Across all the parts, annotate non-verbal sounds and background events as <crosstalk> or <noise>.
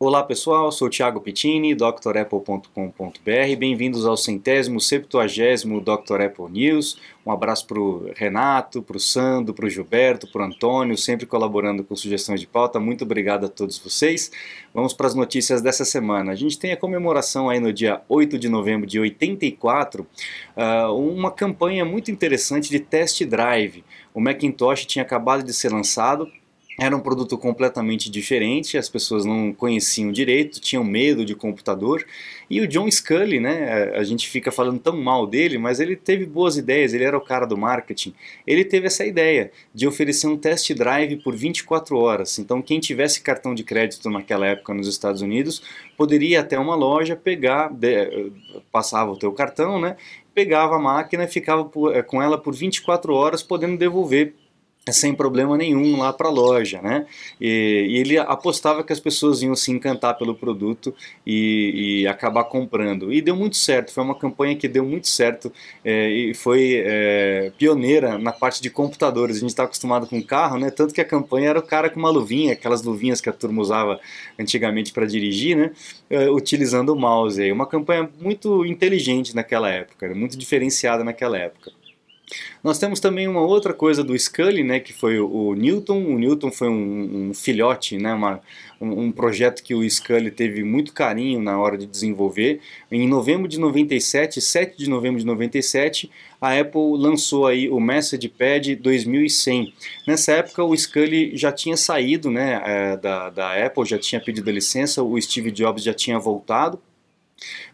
Olá pessoal, sou Thiago Pittini, drapple.com.br. Bem-vindos ao centésimo, septuagésimo Dr. Apple News. Um abraço para o Renato, para o Sandro, para o Gilberto, para o Antônio, sempre colaborando com sugestões de pauta. Muito obrigado a todos vocês. Vamos para as notícias dessa semana. A gente tem a comemoração aí no dia 8 de novembro de 84, uh, ah, uma campanha muito interessante de test drive. O Macintosh tinha acabado de ser lançado, era um produto completamente diferente, as pessoas não conheciam direito, tinham medo de computador. E o John Scully, né, a gente fica falando tão mal dele, mas ele teve boas ideias, ele era o cara do marketing. Ele teve essa ideia de oferecer um test drive por 24 horas. Então, quem tivesse cartão de crédito naquela época nos Estados Unidos, poderia ir até uma loja, pegar, passava o teu cartão, né, pegava a máquina e ficava eh, com ela por 24 horas, podendo devolver sem problema nenhum lá para a loja, né? E, e, ele apostava que as pessoas iam se encantar pelo produto e, e, acabar comprando. E deu muito certo, foi uma campanha que deu muito certo é, e foi é, pioneira na parte de computadores. A gente está acostumado com carro, né? Tanto que a campanha era o cara com uma luvinha, aquelas luvinhas que a turma usava antigamente para dirigir, né? É, utilizando o mouse. Uma campanha muito inteligente naquela época, muito diferenciada naquela época. Nós temos também uma outra coisa do Scully, né, que foi o, Newton. O Newton foi um, um filhote, né, uma, um, um, projeto que o Scully teve muito carinho na hora de desenvolver. Em novembro de 97, 7 de novembro de 97, a Apple lançou aí o Message Pad 2100. Nessa época o Scully já tinha saído né, é, da, da Apple, já tinha pedido a licença, o Steve Jobs já tinha voltado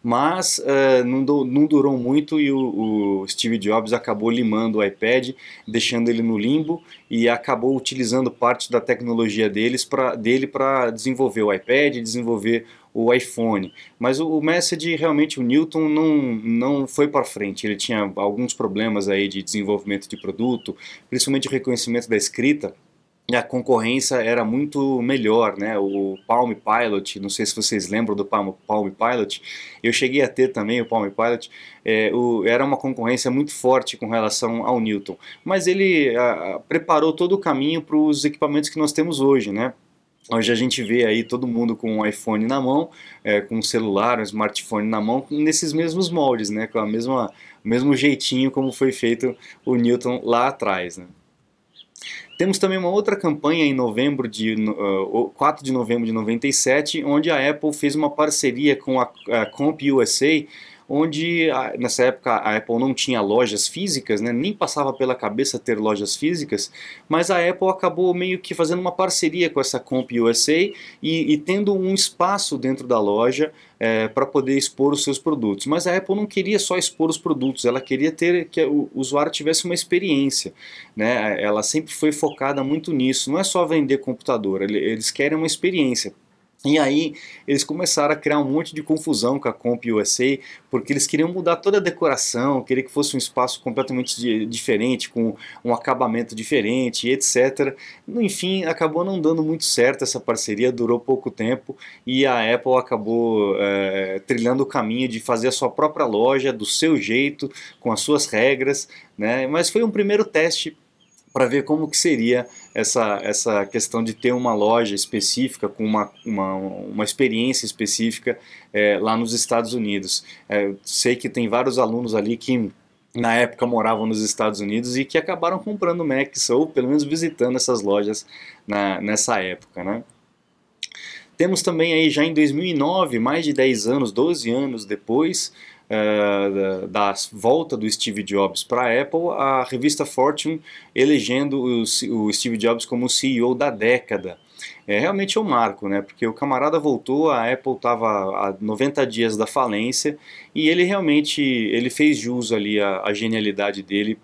mas uh, não, do, não, durou muito e o, o, Steve Jobs acabou limando o iPad, deixando ele no limbo e acabou utilizando parte da tecnologia deles pra, dele para desenvolver o iPad, desenvolver o iPhone. Mas o, o Message, realmente, o Newton não, não foi para frente. Ele tinha alguns problemas aí de desenvolvimento de produto, principalmente reconhecimento da escrita a concorrência era muito melhor, né? O Palm Pilot, não sei se vocês lembram do Palm, Palm Pilot, eu cheguei a ter também o Palm Pilot, é, o, era uma concorrência muito forte com relação ao Newton, mas ele a, preparou todo o caminho para os equipamentos que nós temos hoje, né? Hoje a gente vê aí todo mundo com um iPhone na mão, é, com um celular, um smartphone na mão, nesses mesmos moldes, né? Com a mesma, o mesmo jeitinho como foi feito o Newton lá atrás, né? Temos também uma outra campanha em novembro de uh, 4 de novembro de 97, onde a Apple fez uma parceria com a, a Comp USA onde nessa época a Apple não tinha lojas físicas, né, nem passava pela cabeça ter lojas físicas, mas a Apple acabou meio que fazendo uma parceria com essa Comp USA e, e tendo um espaço dentro da loja é, para poder expor os seus produtos. Mas a Apple não queria só expor os produtos, ela queria ter que o usuário tivesse uma experiência. Né? Ela sempre foi focada muito nisso, não é só vender computador, eles querem uma experiência. E aí eles começaram a criar um monte de confusão com a Comp USA, porque eles queriam mudar toda a decoração, queriam que fosse um espaço completamente diferente, com um acabamento diferente, etc. Enfim, acabou não dando muito certo essa parceria, durou pouco tempo e a Apple acabou é, trilhando o caminho de fazer a sua própria loja, do seu jeito, com as suas regras, né? mas foi um primeiro teste para ver como que seria essa, essa questão de ter uma loja específica com uma, uma, uma experiência específica é, lá nos Estados Unidos. É, sei que tem vários alunos ali que na época moravam nos Estados Unidos e que acabaram comprando Macs ou pelo menos visitando essas lojas na, nessa época, né? Temos também aí já em 2009, mais de 10 anos, 12 anos depois, uh, da, da, volta do Steve Jobs para a Apple, a revista Fortune elegendo o, o Steve Jobs como CEO da década. É realmente um marco, né? Porque o camarada voltou, a Apple estava a 90 dias da falência e ele realmente ele fez jus ali à genialidade dele,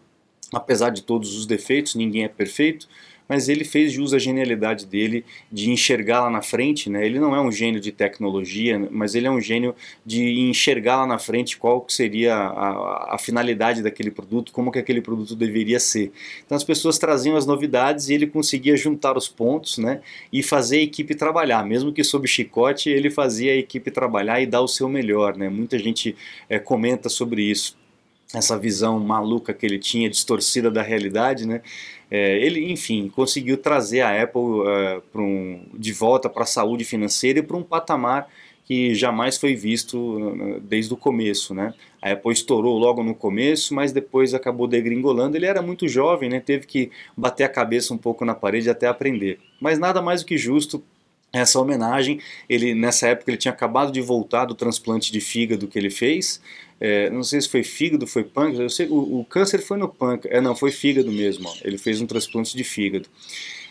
apesar de todos os defeitos, ninguém é perfeito mas ele fez jus à genialidade dele de enxergar lá na frente, né? Ele não é um gênio de tecnologia, mas ele é um gênio de enxergar lá na frente qual seria a, a finalidade daquele produto, como que aquele produto deveria ser. Então as pessoas traziam as novidades e ele conseguia juntar os pontos, né? E fazer a equipe trabalhar, mesmo que sob chicote, ele fazia a equipe trabalhar e dar o seu melhor, né? Muita gente é, comenta sobre isso. Essa visão maluca que ele tinha, distorcida da realidade, né? É, ele, enfim, conseguiu trazer a Apple uh, um, de volta para a saúde financeira e para um patamar que jamais foi visto desde o começo, né? A Apple estourou logo no começo, mas depois acabou degringolando. Ele era muito jovem, né? Teve que bater a cabeça um pouco na parede até aprender. Mas nada mais do que justo essa homenagem. Ele nessa época ele tinha acabado de voltar do transplante de fígado que ele fez. É, não sei se foi fígado, foi pâncreas. Eu sei, o, o câncer foi no pâncreas. É, não, foi fígado mesmo. Ó. Ele fez um transplante de fígado.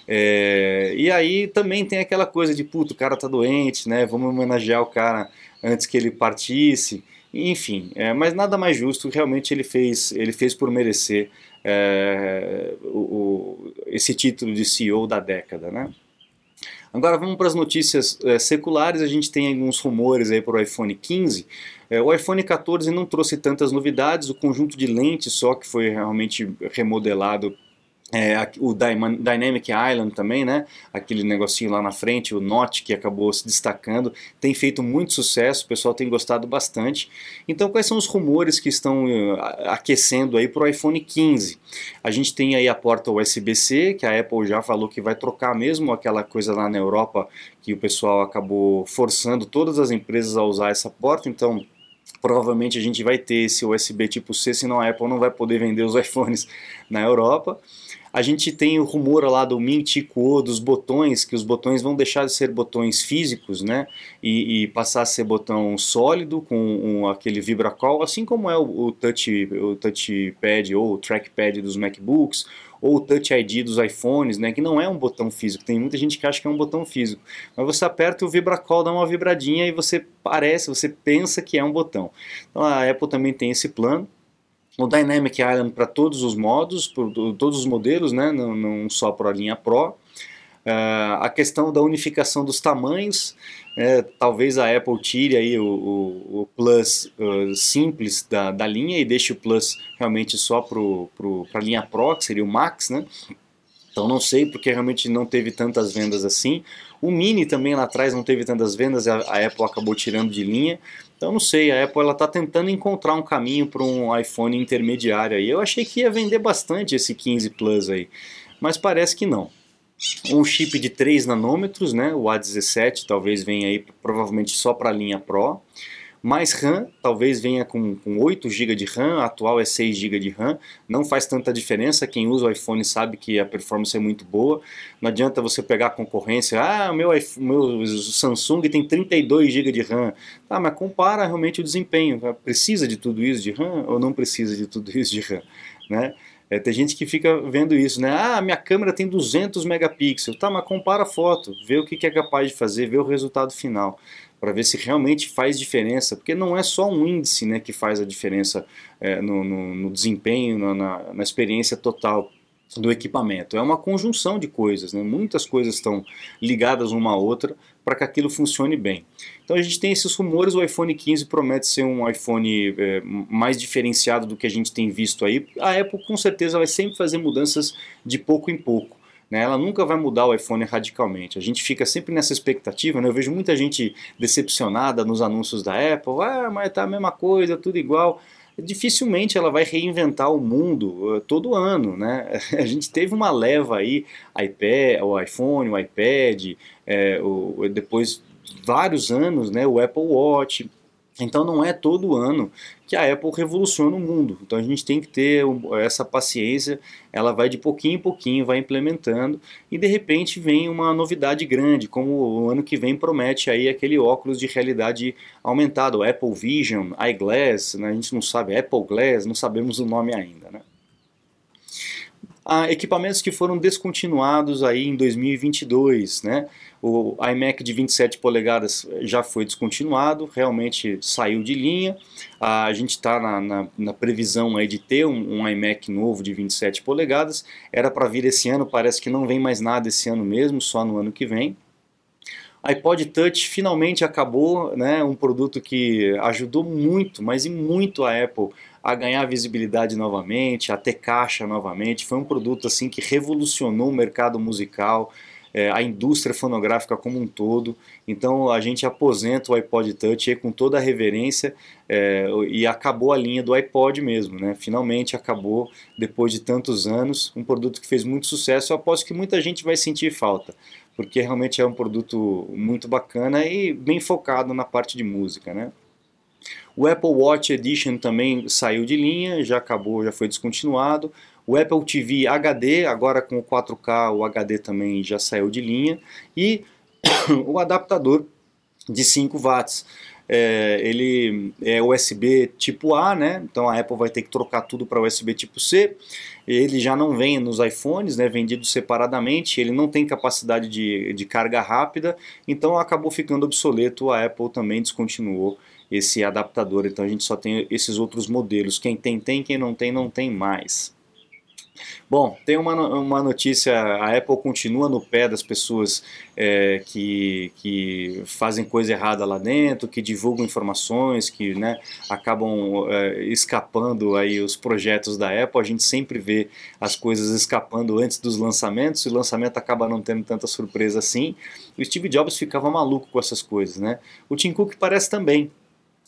É, e aí também tem aquela coisa de, puto, o cara tá doente, né? Vamos homenagear o cara antes que ele partisse. Enfim, é, mas nada mais justo, realmente ele fez, ele fez por merecer é, o, o, esse título de CEO da década, né? Agora vamos para as notícias é, seculares, a gente tem alguns rumores aí para o iPhone 15. É, o iPhone 14 não trouxe tantas novidades, o conjunto de lentes só que foi realmente remodelado é, o Dynamic Island também, né? Aquele negocinho lá na frente, o Note que acabou se destacando, tem feito muito sucesso, o pessoal tem gostado bastante. Então, quais são os rumores que estão uh, aquecendo aí para o iPhone 15? A gente tem aí a porta USB-C, que a Apple já falou que vai trocar mesmo aquela coisa lá na Europa que o pessoal acabou forçando todas as empresas a usar essa porta, então provavelmente a gente vai ter esse USB tipo C, senão a Apple não vai poder vender os <laughs> iPhones na Europa. A gente tem o rumor lá do Mintico, dos botões, que os botões vão deixar de ser botões físicos, né? E, e passar a ser botão sólido com um, aquele vibracall, assim como é o, o, touch, o touchpad ou o trackpad dos MacBooks, ou o Touch ID dos iPhones, né, que não é um botão físico. Tem muita gente que acha que é um botão físico. Mas você aperta o vibracall, dá uma vibradinha e você parece, você pensa que é um botão. Então a Apple também tem esse plano o Dynamic Island para todos os modos, por, todos os modelos, né, não, não só para a linha Pro. Uh, a questão da unificação dos tamanhos, é, talvez a Apple tire aí o, o, o Plus uh, simples da, da linha e deixe o Plus realmente só para a linha Pro, que seria o Max, né? Então não sei porque realmente não teve tantas vendas assim. O Mini também lá atrás não teve tantas vendas, a, a Apple acabou tirando de linha. Então não sei, a Apple ela está tentando encontrar um caminho para um iPhone intermediário aí. Eu achei que ia vender bastante esse 15 Plus aí, mas parece que não. Um chip de 3 nanômetros, né, o A17 talvez venha aí provavelmente só para a linha Pro. Mais RAM, talvez venha com, com 8 GB de RAM, a atual é 6 GB de RAM, não faz tanta diferença, quem usa o iPhone sabe que a performance é muito boa, não adianta você pegar a concorrência, ah, meu, meu Samsung tem 32 GB de RAM, tá, mas compara realmente o desempenho, precisa de tudo isso de RAM ou não precisa de tudo isso de RAM, né? É, tem gente que fica vendo isso, né? Ah, minha câmera tem 200 megapixels. Tá, mas compara a foto, vê o que é capaz de fazer, vê o resultado final para ver se realmente faz diferença, porque não é só um índice né, que faz a diferença é, no, no, no, desempenho, na, na, experiência total do equipamento. É uma conjunção de coisas, né? muitas coisas estão ligadas uma à outra para que aquilo funcione bem. Então a gente tem esses rumores, o iPhone 15 promete ser um iPhone é, mais diferenciado do que a gente tem visto aí. A Apple com certeza vai sempre fazer mudanças de pouco em pouco. Né? Ela nunca vai mudar o iPhone radicalmente. A gente fica sempre nessa expectativa. Né? Eu vejo muita gente decepcionada nos anúncios da Apple. Ah, mas tá a mesma coisa, tudo igual. Dificilmente ela vai reinventar o mundo uh, todo ano, né? <laughs> A gente teve uma leva aí, iPad, o iPhone, o iPad, é, o, depois vários anos, né? O Apple Watch, então não é todo ano que a Apple revoluciona o mundo. Então a gente tem que ter essa paciência, ela vai de pouquinho em pouquinho, vai implementando e de repente vem uma novidade grande, como o ano que vem promete aí aquele óculos de realidade aumentada, o Apple Vision, iGlass, né? a gente não sabe, Apple Glass, não sabemos o nome ainda. Né? Há equipamentos que foram descontinuados aí em 2022, né? O iMac de 27 polegadas já foi descontinuado, realmente saiu de linha. A gente está na, na, na, previsão aí de ter um, um, iMac novo de 27 polegadas. Era para vir esse ano, parece que não vem mais nada esse ano mesmo, só no ano que vem. iPod Touch finalmente acabou, né, um produto que ajudou muito, mas e muito a Apple a ganhar visibilidade novamente, a ter caixa novamente. Foi um produto assim que revolucionou o mercado musical é, a indústria fonográfica como um todo. Então a gente aposenta o iPod Touch com toda a reverência é, e acabou a linha do iPod mesmo, né? Finalmente acabou depois de tantos anos, um produto que fez muito sucesso. Eu aposto que muita gente vai sentir falta, porque realmente é um produto muito bacana e bem focado na parte de música, né? O Apple Watch Edition também saiu de linha, já acabou, já foi descontinuado. O Apple TV HD, agora com o 4K, o HD também já saiu de linha. E <coughs> o adaptador de 5 watts. É, ele é USB tipo A, né? Então a Apple vai ter que trocar tudo para USB tipo C. Ele já não vem nos iPhones, né? Vendido separadamente. Ele não tem capacidade de, de carga rápida, então acabou ficando obsoleto. A Apple também descontinuou esse adaptador. Então a gente só tem esses outros modelos. Quem tem, tem. Quem não tem, não tem mais. Bom, tem uma, uma notícia, a Apple continua no pé das pessoas é, que, que fazem coisa errada lá dentro, que divulgam informações, que né, acabam é, escapando aí os projetos da Apple. A gente sempre vê as coisas escapando antes dos lançamentos, e o lançamento acaba não tendo tanta surpresa assim. O Steve Jobs ficava maluco com essas coisas, né? O Tim Cook parece também,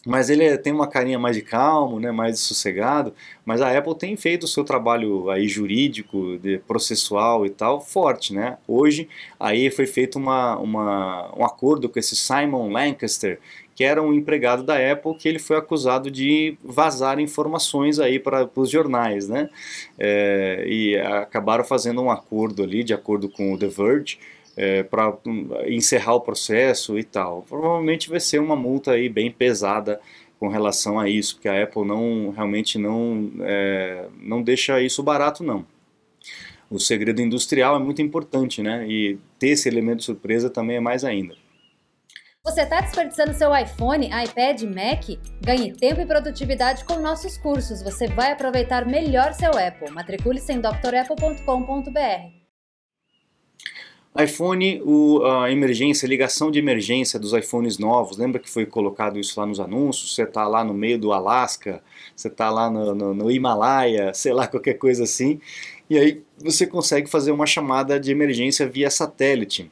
mas ele é, tem uma carinha mais de calmo, né, mais sossegado, mas a Apple tem feito o seu trabalho aí jurídico, de processual e tal, forte, né? Hoje aí foi feito uma, uma, um acordo com esse Simon Lancaster, que era um empregado da Apple que ele foi acusado de vazar informações aí para os jornais, né? É, e acabaram fazendo um acordo ali, de acordo com o The Verge, é, para hum, encerrar o processo e tal. Provavelmente vai ser uma multa aí bem pesada com relação a isso, porque a Apple não realmente não, é, não deixa isso barato não. O segredo industrial é muito importante, né? E ter esse elemento de surpresa também é mais ainda. Você está desperdiçando seu iPhone, iPad, Mac? Ganhe tempo e produtividade com nossos cursos. Você vai aproveitar melhor seu Apple. Matricule-se em drapple.com.br iPhone, o, a emergência, a ligação de emergência dos iPhones novos, lembra que foi colocado isso lá nos anúncios? Você está lá no meio do Alasca, você está lá no, no, no, Himalaia, sei lá, qualquer coisa assim, e aí você consegue fazer uma chamada de emergência via satélite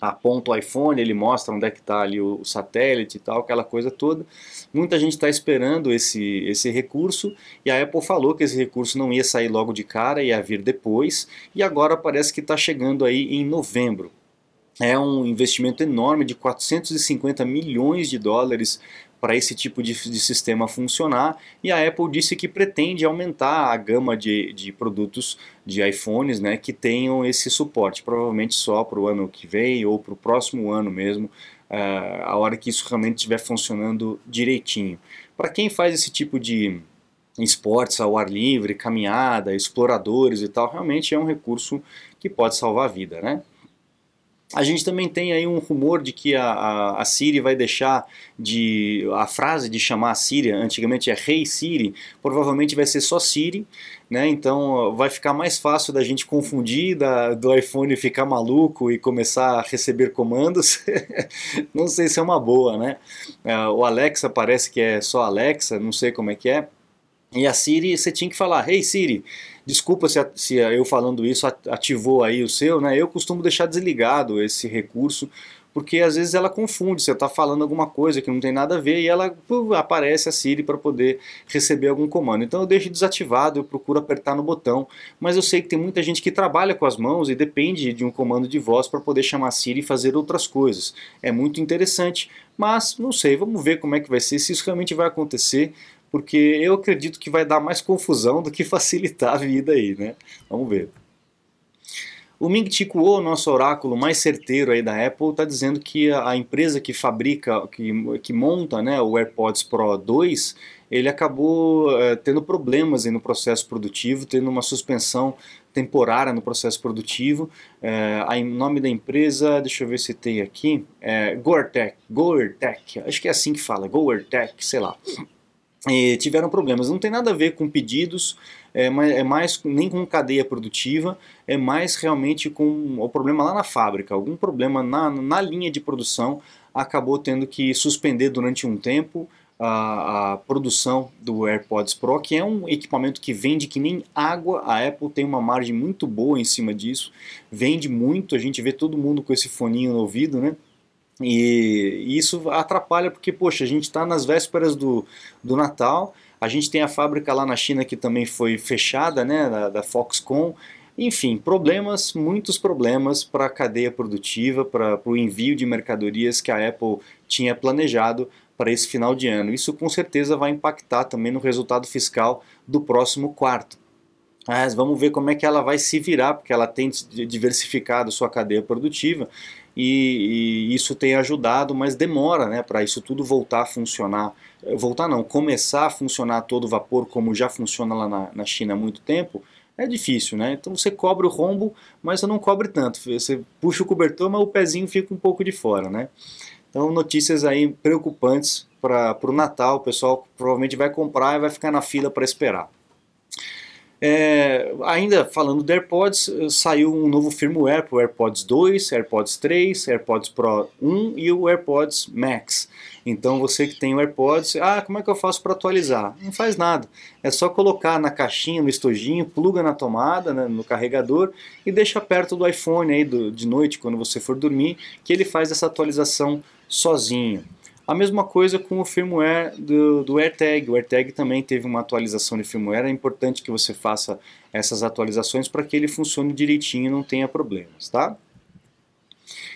aponta o iPhone, ele mostra onde é que está ali o, satélite e tal, aquela coisa toda. Muita gente está esperando esse, esse recurso e a Apple falou que esse recurso não ia sair logo de cara, ia vir depois e agora parece que está chegando aí em novembro. É um investimento enorme de 450 milhões de dólares para esse tipo de, de, sistema funcionar e a Apple disse que pretende aumentar a gama de, de produtos de iPhones né, que tenham esse suporte, provavelmente só para o ano que vem ou para o próximo ano mesmo, uh, a hora que isso realmente estiver funcionando direitinho. Para quem faz esse tipo de esportes ao ar livre, caminhada, exploradores e tal, realmente é um recurso que pode salvar a vida, né? A gente também tem aí um rumor de que a, a, a, Siri vai deixar de. a frase de chamar a Siri, antigamente é Hey Siri, provavelmente vai ser só Siri, né? Então vai ficar mais fácil da gente confundir, da, do iPhone ficar maluco e começar a receber comandos. <laughs> não sei se é uma boa, né? É, o Alexa parece que é só Alexa, não sei como é que é. E a Siri, você tinha que falar, Hey Siri, desculpa se, se eu falando isso ativou aí o seu, né? Eu costumo deixar desligado esse recurso, porque às vezes ela confunde, você está falando alguma coisa que não tem nada a ver e ela puf, aparece a Siri para poder receber algum comando. Então eu deixo desativado, eu procuro apertar no botão, mas eu sei que tem muita gente que trabalha com as mãos e depende de um comando de voz para poder chamar a Siri e fazer outras coisas. É muito interessante, mas não sei, vamos ver como é que vai ser, se isso realmente vai acontecer porque eu acredito que vai dar mais confusão do que facilitar a vida aí, né? Vamos ver. O Ming Chi Kuo, nosso oráculo mais certeiro aí da Apple, está dizendo que a empresa que fabrica, que, que monta né, o AirPods Pro 2, ele acabou é, tendo problemas no processo produtivo, tendo uma suspensão temporária no processo produtivo. É, o nome da empresa, deixa eu ver se tem aqui, é Gortec, Gortec, acho que é assim que fala, Gortec, sei lá e tiveram problemas. Não tem nada a ver com pedidos, é é mais, nem com cadeia produtiva, é mais realmente com o problema lá na fábrica. Algum problema na, na linha de produção acabou tendo que suspender durante um tempo a, a, produção do AirPods Pro, que é um equipamento que vende que nem água. A Apple tem uma margem muito boa em cima disso, vende muito. A gente vê todo mundo com esse foninho no ouvido, né? E isso atrapalha porque, poxa, a gente está nas vésperas do, do Natal, a gente tem a fábrica lá na China que também foi fechada, né, da, da Foxconn. Enfim, problemas, muitos problemas para a cadeia produtiva, para o envio de mercadorias que a Apple tinha planejado para esse final de ano. Isso com certeza vai impactar também no resultado fiscal do próximo quarto. Mas vamos ver como é que ela vai se virar, porque ela tem diversificado sua cadeia produtiva e, e isso tem ajudado, mas demora né, para isso tudo voltar a funcionar. Voltar não, começar a funcionar todo vapor como já funciona lá na, na China há muito tempo, é difícil, né? Então você cobre o rombo, mas você não cobre tanto. Você puxa o cobertor, mas o pezinho fica um pouco de fora, né? Então, notícias aí preocupantes para o Natal. O pessoal provavelmente vai comprar e vai ficar na fila para esperar. É, ainda falando do AirPods, saiu um novo firmware para o AirPods 2, AirPods 3, AirPods Pro 1 e o AirPods Max. Então você que tem o AirPods, ah, como é que eu faço para atualizar? Não faz nada. É só colocar na caixinha, no estojinho, pluga na tomada, né, no carregador e deixa perto do iPhone aí do, de noite quando você for dormir, que ele faz essa atualização sozinho. A mesma coisa com o firmware do, do AirTag. O AirTag também teve uma atualização de firmware. É importante que você faça essas atualizações para que ele funcione direitinho e não tenha problemas, tá?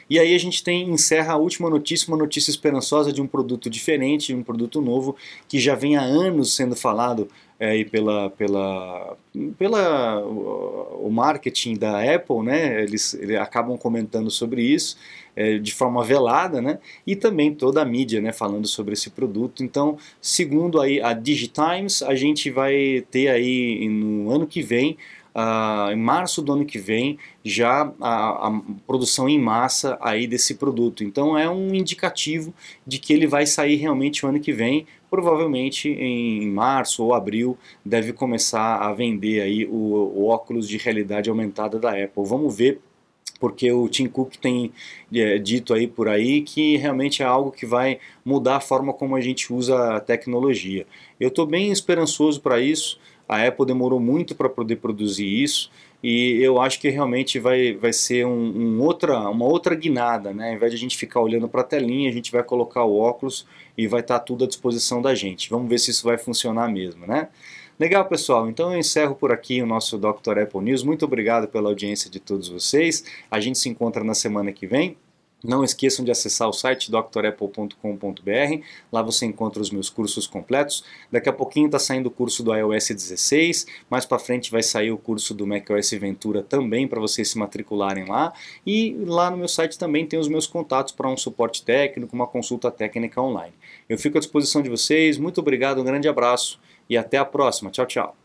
E aí a gente tem encerra a última notícia, uma notícia esperançosa de um produto diferente, um produto novo que já vem há anos sendo falado é, pela, pela, pela o marketing da Apple, né? Eles, eles acabam comentando sobre isso é, de forma velada, né? E também toda a mídia, né? Falando sobre esse produto. Então, segundo aí a Digitimes, a gente vai ter aí no ano que vem Uh, em março do ano que vem já a, a, produção em massa aí desse produto. Então é um indicativo de que ele vai sair realmente o ano que vem, provavelmente em março ou abril deve começar a vender aí o, o óculos de realidade aumentada da Apple. Vamos ver porque o Tim Cook tem é, dito aí por aí que realmente é algo que vai mudar a forma como a gente usa a tecnologia. Eu estou bem esperançoso para isso. A Apple demorou muito para poder produzir isso e eu acho que realmente vai, vai ser um, um, outra, uma outra guinada, né? Ao invés de a gente ficar olhando para a telinha, a gente vai colocar o óculos e vai estar tá tudo à disposição da gente. Vamos ver se isso vai funcionar mesmo, né? Legal, pessoal. Então eu encerro por aqui o nosso Dr. Apple News. Muito obrigado pela audiência de todos vocês. A gente se encontra na semana que vem. Não esqueçam de acessar o site drapple.com.br, lá você encontra os meus cursos completos. Daqui a pouquinho está saindo o curso do iOS 16, mais para frente vai sair o curso do macOS Ventura também para vocês se matricularem lá. E lá no meu site também tem os meus contatos para um suporte técnico, uma consulta técnica online. Eu fico à disposição de vocês, muito obrigado, um grande abraço e até a próxima. Tchau, tchau.